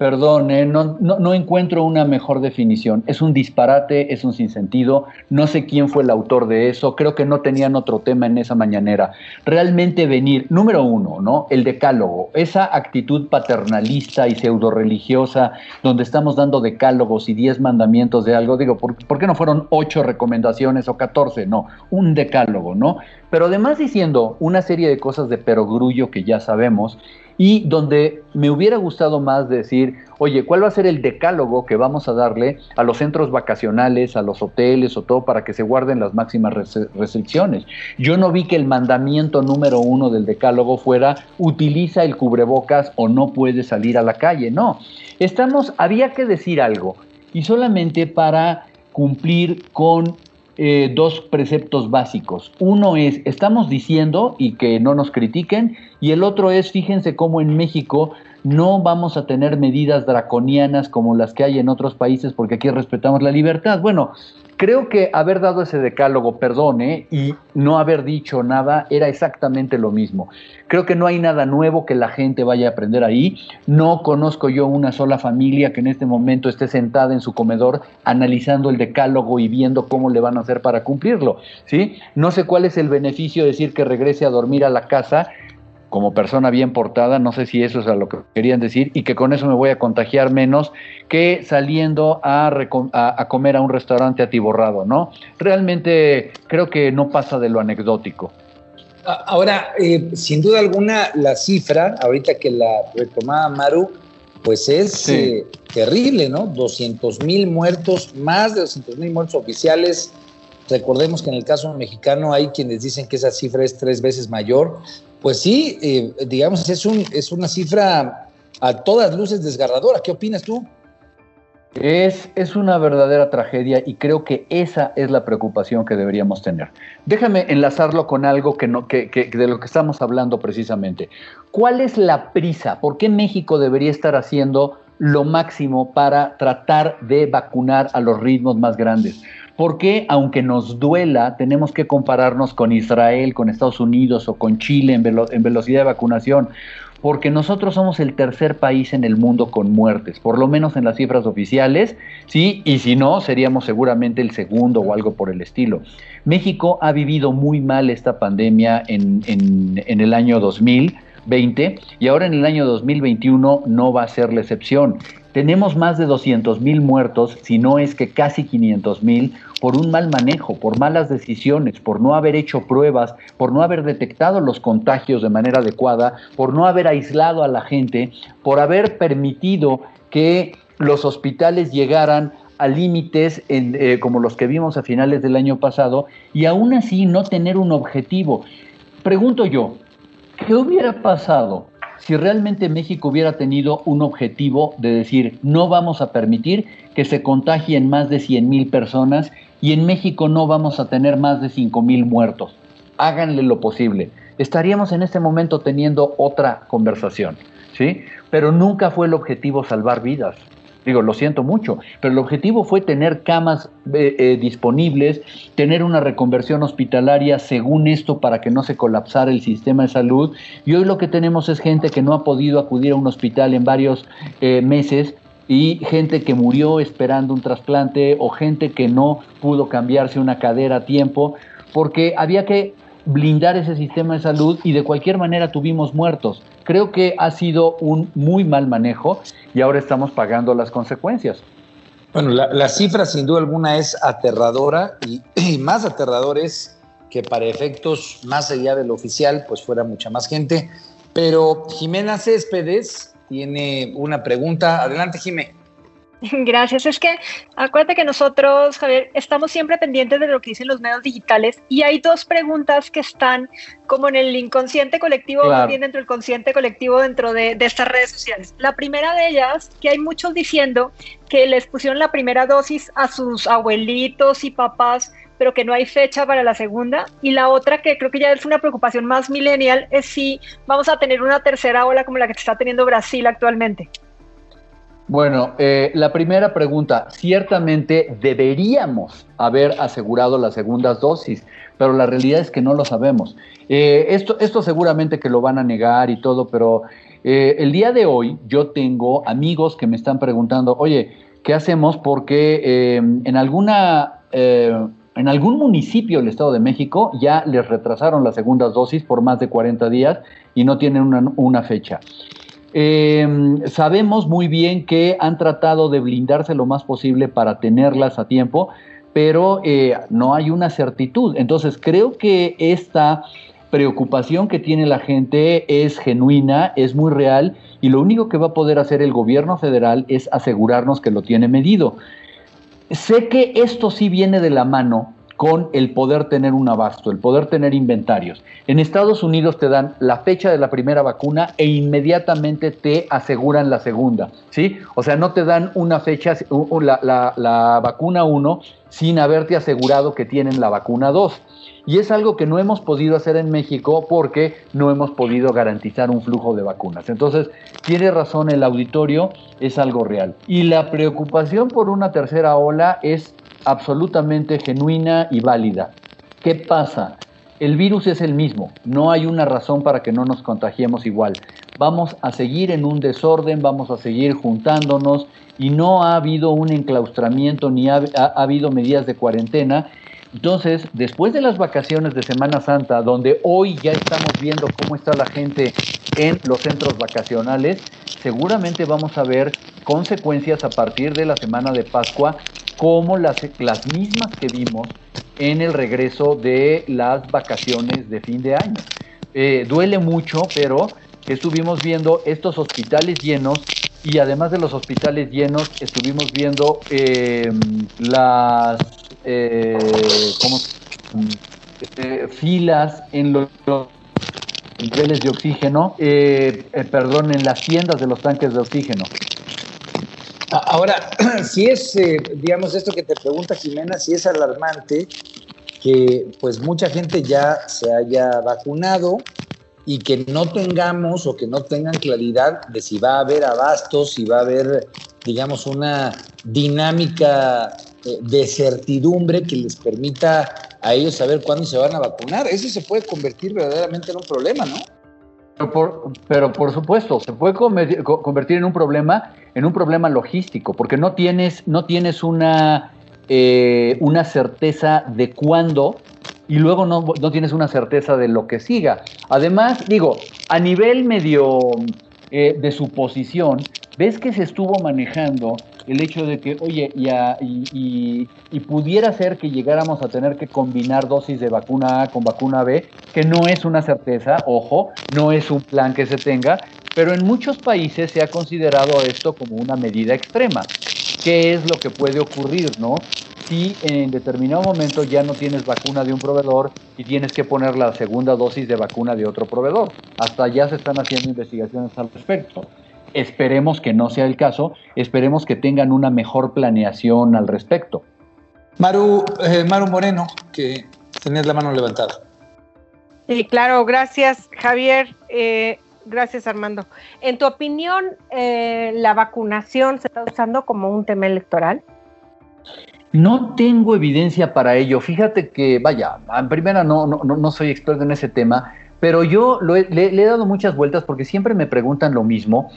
Perdón, eh, no, no, encuentro una mejor definición. Es un disparate, es un sinsentido. No sé quién fue el autor de eso. Creo que no tenían otro tema en esa mañanera. Realmente venir, número uno, ¿no? El decálogo, esa actitud paternalista y pseudo religiosa, donde estamos dando decálogos y diez mandamientos de algo. Digo, ¿por, ¿por qué no fueron ocho recomendaciones o catorce? No, un decálogo, ¿no? Pero además diciendo una serie de cosas de perogrullo que ya sabemos y donde me hubiera gustado más decir, oye, ¿cuál va a ser el decálogo que vamos a darle a los centros vacacionales, a los hoteles o todo para que se guarden las máximas restricciones? Yo no vi que el mandamiento número uno del decálogo fuera utiliza el cubrebocas o no puede salir a la calle. No, estamos, había que decir algo y solamente para cumplir con eh, dos preceptos básicos. Uno es, estamos diciendo y que no nos critiquen, y el otro es, fíjense cómo en México no vamos a tener medidas draconianas como las que hay en otros países porque aquí respetamos la libertad. Bueno, creo que haber dado ese decálogo, perdone, y no haber dicho nada era exactamente lo mismo. Creo que no hay nada nuevo que la gente vaya a aprender ahí. No conozco yo una sola familia que en este momento esté sentada en su comedor analizando el decálogo y viendo cómo le van a hacer para cumplirlo. ¿sí? No sé cuál es el beneficio de decir que regrese a dormir a la casa como persona bien portada, no sé si eso es a lo que querían decir, y que con eso me voy a contagiar menos que saliendo a, a, a, comer a un restaurante atiborrado, ¿no? Realmente creo que no pasa de lo anecdótico. Ahora, eh, sin duda alguna, la cifra, ahorita que la retomaba Maru, pues es sí. eh, terrible, ¿no? 200 mil muertos, más de 200 mil muertos oficiales. Recordemos que en el caso mexicano hay quienes dicen que esa cifra es tres veces mayor. Pues sí, eh, digamos, es, un, es una cifra a todas luces desgarradora. ¿Qué opinas tú? Es, una verdadera tragedia y creo que esa es la preocupación que deberíamos tener. Déjame enlazarlo con algo que no, que, de lo que estamos hablando precisamente. ¿Cuál es la prisa? ¿Por qué México debería estar haciendo lo máximo para tratar de vacunar a los ritmos más grandes? Porque aunque nos duela, tenemos que compararnos con Israel, con Estados Unidos o con Chile en, velo en velocidad de vacunación. porque nosotros somos el tercer país en el mundo con muertes, por lo menos en las cifras oficiales, sí, y si no, seríamos seguramente el segundo o algo por el estilo. México ha vivido muy mal esta pandemia en, en el año 2020 y ahora en el año 2021 no va a ser la excepción. Tenemos más de 200 mil muertos, si no es que casi 500 mil, por un mal manejo, por malas decisiones, por no haber hecho pruebas, por no haber detectado los contagios de manera adecuada, por no haber aislado a la gente, por haber permitido que los hospitales llegaran a límites eh, como los que vimos a finales del año pasado y aún así no tener un objetivo. Pregunto yo, ¿qué hubiera pasado si realmente México hubiera tenido un objetivo de decir no vamos a permitir que se contagien más de 100 mil personas y en México no vamos a tener más de 5 mil muertos. Háganle lo posible. Estaríamos en este momento teniendo otra conversación, ¿sí? Pero nunca fue el objetivo salvar vidas. Digo, lo siento mucho, pero el objetivo fue tener camas eh, eh, disponibles, tener una reconversión hospitalaria según esto para que no se colapsara el sistema de salud. Y hoy lo que tenemos es gente que no ha podido acudir a un hospital en varios eh, meses y gente que murió esperando un trasplante o gente que no pudo cambiarse una cadera a tiempo porque había que blindar ese sistema de salud y de cualquier manera tuvimos muertos. Creo que ha sido un muy mal manejo y ahora estamos pagando las consecuencias. Bueno, la, cifra sin duda alguna es aterradora y, y, más aterrador es que para efectos más allá de lo oficial, pues fuera mucha más gente. Pero Jimena Céspedes, tiene una pregunta. Adelante, Jimé. Gracias. Es que acuérdate que nosotros, Javier, estamos siempre pendientes de lo que dicen los medios digitales y hay dos preguntas que están como en el inconsciente colectivo, claro. bien dentro del consciente colectivo dentro de, de, estas redes sociales. La primera de ellas, que hay muchos diciendo que les pusieron la primera dosis a sus abuelitos y papás pero que no hay fecha para la segunda. Y la otra, que creo que ya es una preocupación más millennial, es si vamos a tener una tercera ola como la que está teniendo Brasil actualmente. Bueno, eh, la primera pregunta, ciertamente deberíamos haber asegurado las segundas dosis, pero la realidad es que no lo sabemos. Eh, esto, esto seguramente que lo van a negar y todo, pero eh, el día de hoy yo tengo amigos que me están preguntando, oye, ¿qué hacemos? Porque en alguna en algún municipio del Estado de México ya les retrasaron las segundas dosis por más de 40 días y no tienen una, fecha. Em, sabemos muy bien que han tratado de blindarse lo más posible para tenerlas a tiempo, pero eh, no hay una certitud. Entonces creo que esta preocupación que tiene la gente es genuina, es muy real y lo único que va a poder hacer el gobierno federal es asegurarnos que lo tiene medido. Sé que esto sí viene de la mano con el poder tener un abasto, el poder tener inventarios. En Estados Unidos te dan la fecha de la primera vacuna e inmediatamente te aseguran la segunda, ¿sí? O sea, no te dan una fecha, la, la, vacuna 1 sin haberte asegurado que tienen la vacuna 2. Y es algo que no hemos podido hacer en México porque no hemos podido garantizar un flujo de vacunas. Entonces, tiene razón el auditorio, es algo real. Y la preocupación por una tercera ola es absolutamente genuina y válida. ¿Qué pasa? El virus es el mismo, no hay una razón para que no nos contagiemos igual. Vamos a seguir en un desorden, vamos a seguir juntándonos y no ha habido un enclaustramiento ni ha, ha, ha habido medidas de cuarentena entonces, después de las vacaciones de Semana Santa, donde hoy ya estamos viendo cómo está la gente en los centros vacacionales, seguramente vamos a ver consecuencias a partir de la semana de Pascua, como las, las mismas que vimos en el regreso de las vacaciones de fin de año. Eh, duele mucho, pero estuvimos viendo estos hospitales llenos y además de los hospitales llenos, estuvimos viendo eh, las eh, eh, filas en los, niveles de oxígeno, eh, eh, perdón, en las tiendas de los tanques de oxígeno. Ahora, si es, digamos, esto que te pregunta Jimena, si es alarmante que pues mucha gente ya se haya vacunado y que no tengamos o que no tengan claridad de si va a haber abastos, si va a haber, digamos, una dinámica eh, de certidumbre que les permita a ellos saber cuándo se van a vacunar. Eso se puede convertir verdaderamente en un problema, ¿no? por, pero por supuesto, se puede convertir en un problema, en un problema logístico, porque no tienes, no tienes una, eh, una certeza de cuándo y luego no, no, tienes una certeza de lo que siga. Además, digo, a nivel medio eh, de suposición, ves que se estuvo manejando el hecho de que, oye, y, y, pudiera ser que llegáramos a tener que combinar dosis de vacuna A con vacuna B, que no es una certeza, ojo, no es un plan que se tenga, pero en muchos países se ha considerado esto como una medida extrema. ¿Qué es lo que puede ocurrir, no? Si en determinado momento ya no tienes vacuna de un proveedor y tienes que poner la segunda dosis de vacuna de otro proveedor. Hasta ya se están haciendo investigaciones al respecto. Esperemos que no sea el caso, esperemos que tengan una mejor planeación al respecto. Maru, eh, Maru Moreno, que tenías la mano levantada. Sí, claro, gracias Javier, eh, gracias Armando. En tu opinión, eh, ¿la vacunación se está usando como un tema electoral? No tengo evidencia para ello. Fíjate que, vaya, en primera no, no, no soy experto en ese tema, pero yo le, he dado muchas vueltas porque siempre me preguntan lo mismo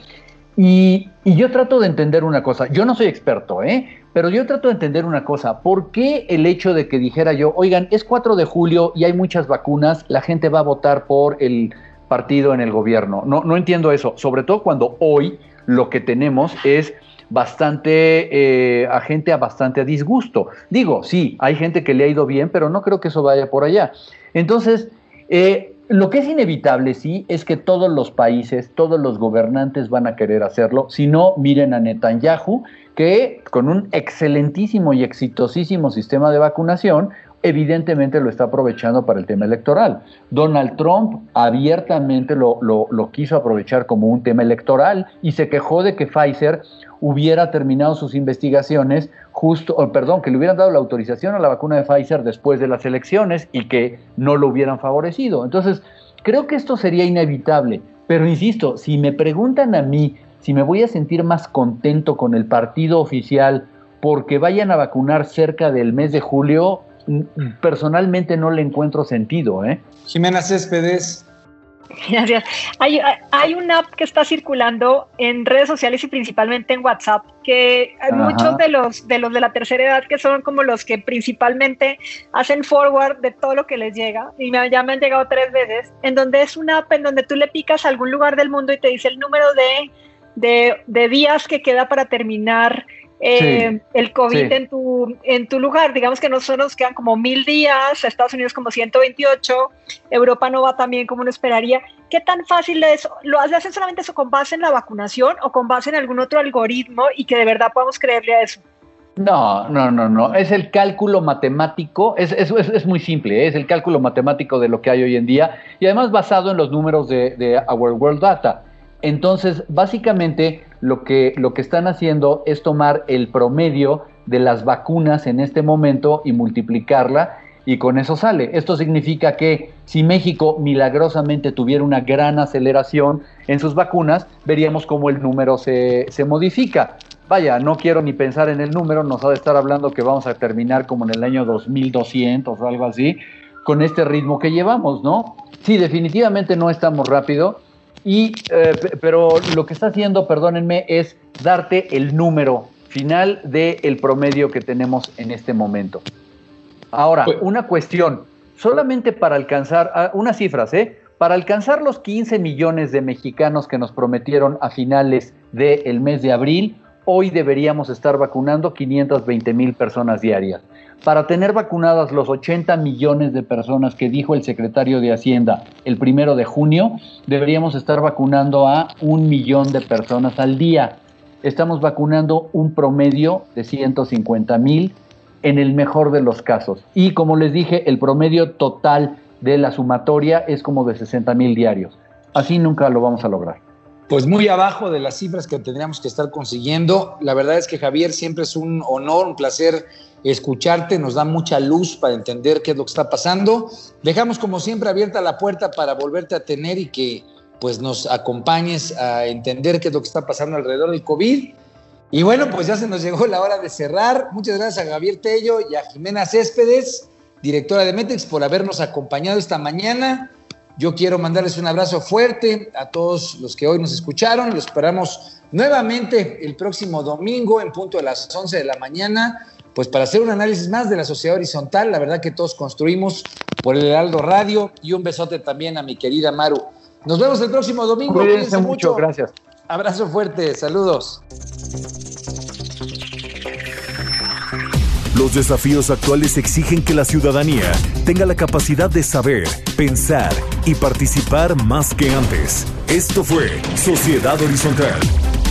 y, yo trato de entender una cosa, yo no soy experto, ¿eh? Pero yo trato de entender una cosa, ¿por qué el hecho de que dijera yo, oigan, es 4 de julio y hay muchas vacunas, la gente va a votar por el partido en el gobierno? No, no entiendo eso, sobre todo cuando hoy lo que tenemos es bastante, eh, a gente a bastante disgusto. Digo, sí, hay gente que le ha ido bien, pero no creo que eso vaya por allá. Entonces, eh, lo que es inevitable, sí, es que todos los países, todos los gobernantes van a querer hacerlo. Si no, miren a Netanyahu, que con un excelentísimo y exitosísimo sistema de vacunación, evidentemente lo está aprovechando para el tema electoral. Donald Trump abiertamente lo, quiso aprovechar como un tema electoral y se quejó de que Pfizer hubiera terminado sus investigaciones justo, perdón, que le hubieran dado la autorización a la vacuna de Pfizer después de las elecciones y que no lo hubieran favorecido. Entonces, creo que esto sería inevitable, pero insisto, si me preguntan a mí si me voy a sentir más contento con el partido oficial porque vayan a vacunar cerca del mes de julio, personalmente no le encuentro sentido. ¿eh? Jimena Céspedes. Gracias. Hay, hay una app que está circulando en redes sociales y principalmente en WhatsApp, que hay muchos de los, de los de la tercera edad que son como los que principalmente hacen forward de todo lo que les llega, y me, ya me han llegado tres veces, en donde es una app en donde tú le picas a algún lugar del mundo y te dice el número de, de, de días que queda para terminar eh, el COVID en, tu, en tu lugar. Digamos que nosotros nos quedan como mil días, Estados Unidos como 128, Europa no va tan bien como uno esperaría. ¿Qué tan fácil es? ¿Lo hacen solamente eso con base en la vacunación o con base en algún otro algoritmo y que de verdad podamos creerle a eso? No, no, no, no. Es el cálculo matemático, es, es, es, muy simple, ¿eh? es el cálculo matemático de lo que hay hoy en día y además basado en los números de, de Our World Data. Entonces, básicamente, lo que, lo que están haciendo es tomar el promedio de las vacunas en este momento y multiplicarla y con eso sale. Esto significa que si México milagrosamente tuviera una gran aceleración en sus vacunas, veríamos cómo el número se, se, modifica. Vaya, no quiero ni pensar en el número, nos ha de estar hablando que vamos a terminar como en el año 2200 o algo así, con este ritmo que llevamos, ¿no? Sí, definitivamente no estamos rápido, y, eh, pero lo que está haciendo, perdónenme, es darte el número final del promedio que tenemos en este momento. Ahora, pues- una cuestión, solamente para alcanzar, ah, unas cifras, ¿eh? Para alcanzar los 15 millones de mexicanos que nos prometieron a finales del mes de abril, hoy deberíamos estar vacunando 520 mil personas diarias para tener vacunadas los 80 millones de personas que dijo el secretario de Hacienda el primero de junio, deberíamos estar vacunando a un millón de personas al día. Estamos vacunando un promedio de 150 mil en el mejor de los casos. Y como les dije, el promedio total de la sumatoria es como de 60 mil diarios. Así nunca lo vamos a lograr. Pues muy abajo de las cifras que tendríamos que estar consiguiendo. La verdad es que Javier siempre es un honor, un placer escucharte, nos da mucha luz para entender qué es lo que está pasando. Dejamos como siempre abierta la puerta para volverte a tener y que pues nos acompañes a entender qué es lo que está pasando alrededor del COVID. Y bueno, pues ya se nos llegó la hora de cerrar. Muchas gracias a Javier Tello y a Jimena Céspedes, directora de Metex, por habernos acompañado esta mañana. Yo quiero mandarles un abrazo fuerte a todos los que hoy nos escucharon. Los esperamos nuevamente el próximo domingo en punto de las 11 de la mañana, pues para hacer un análisis más de la sociedad horizontal. La verdad que todos construimos por el Heraldo Radio y un besote también a mi querida Maru. Nos vemos el próximo domingo. Cuídense mucho, gracias. Abrazo fuerte, saludos. Los desafíos actuales exigen que la ciudadanía tenga la capacidad de saber, pensar y participar más que antes. Esto fue Sociedad Horizontal,